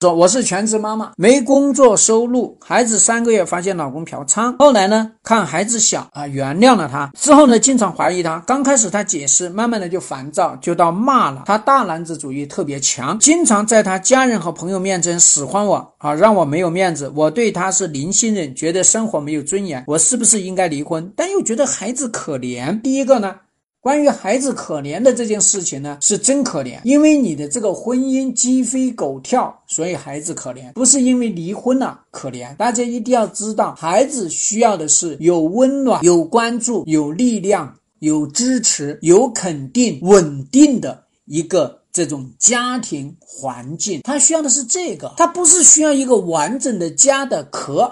说我是全职妈妈，没工作收入，孩子三个月发现老公嫖娼，后来呢看孩子小啊，原谅了他，之后呢经常怀疑他，刚开始他解释，慢慢的就烦躁，就到骂了他，大男子主义特别强，经常在他家人和朋友面前使唤我啊，让我没有面子，我对他是零信任，觉得生活没有尊严，我是不是应该离婚？但又觉得孩子可怜。第一个呢。关于孩子可怜的这件事情呢，是真可怜，因为你的这个婚姻鸡飞狗跳，所以孩子可怜，不是因为离婚了可怜。大家一定要知道，孩子需要的是有温暖、有关注、有力量、有支持、有肯定、稳定的一个这种家庭环境。他需要的是这个，他不是需要一个完整的家的壳。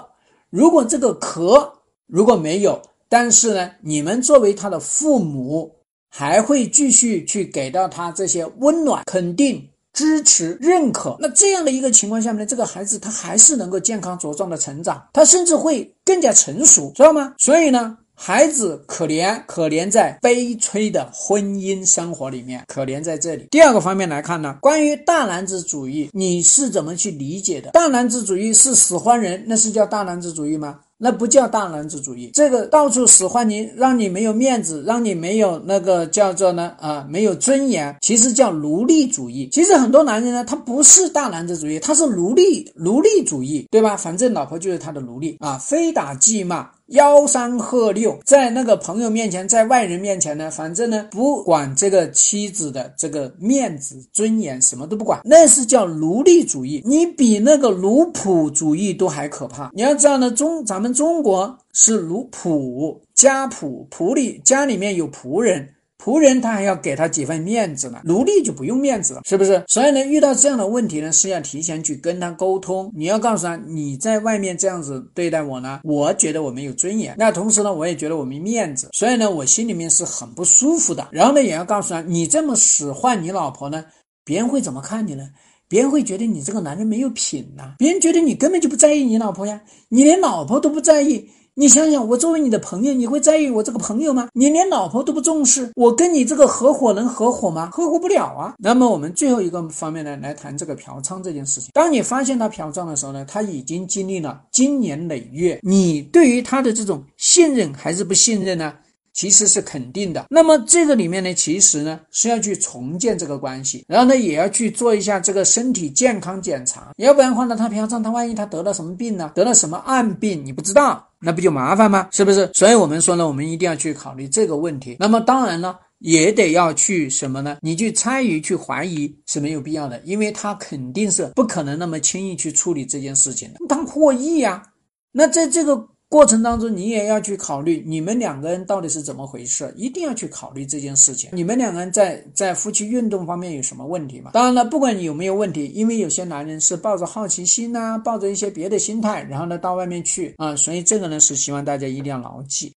如果这个壳如果没有，但是呢，你们作为他的父母。还会继续去给到他这些温暖、肯定、支持、认可。那这样的一个情况下面呢，这个孩子他还是能够健康茁壮的成长，他甚至会更加成熟，知道吗？所以呢，孩子可怜，可怜在悲催的婚姻生活里面，可怜在这里。第二个方面来看呢，关于大男子主义，你是怎么去理解的？大男子主义是使唤人，那是叫大男子主义吗？那不叫大男子主义，这个到处使唤你，让你没有面子，让你没有那个叫做呢啊，没有尊严，其实叫奴隶主义。其实很多男人呢，他不是大男子主义，他是奴隶奴隶主义，对吧？反正老婆就是他的奴隶啊，非打即骂。吆三喝六，在那个朋友面前，在外人面前呢，反正呢，不管这个妻子的这个面子、尊严，什么都不管，那是叫奴隶主义。你比那个奴仆主义都还可怕。你要知道呢，中咱们中国是奴仆家仆，仆里家里面有仆人。仆人他还要给他几分面子呢，奴隶就不用面子了，是不是？所以呢，遇到这样的问题呢，是要提前去跟他沟通。你要告诉他，你在外面这样子对待我呢，我觉得我没有尊严。那同时呢，我也觉得我没面子，所以呢，我心里面是很不舒服的。然后呢，也要告诉他，你这么使唤你老婆呢，别人会怎么看你呢？别人会觉得你这个男人没有品呐，别人觉得你根本就不在意你老婆呀，你连老婆都不在意。你想想，我作为你的朋友，你会在意我这个朋友吗？你连老婆都不重视，我跟你这个合伙能合伙吗？合伙不了啊。那么我们最后一个方面呢，来谈这个嫖娼这件事情。当你发现他嫖娼的时候呢，他已经经历了经年累月，你对于他的这种信任还是不信任呢？其实是肯定的。那么这个里面呢，其实呢是要去重建这个关系，然后呢也要去做一下这个身体健康检查，要不然的话呢，他平常，他万一他得了什么病呢？得了什么暗病，你不知道，那不就麻烦吗？是不是？所以我们说呢，我们一定要去考虑这个问题。那么当然呢，也得要去什么呢？你去参与、去怀疑是没有必要的，因为他肯定是不可能那么轻易去处理这件事情的，他获益呀。那在这个。过程当中，你也要去考虑你们两个人到底是怎么回事，一定要去考虑这件事情。你们两个人在在夫妻运动方面有什么问题吗？当然了，不管你有没有问题，因为有些男人是抱着好奇心呐，抱着一些别的心态，然后呢到外面去啊，所以这个呢是希望大家一定要牢记。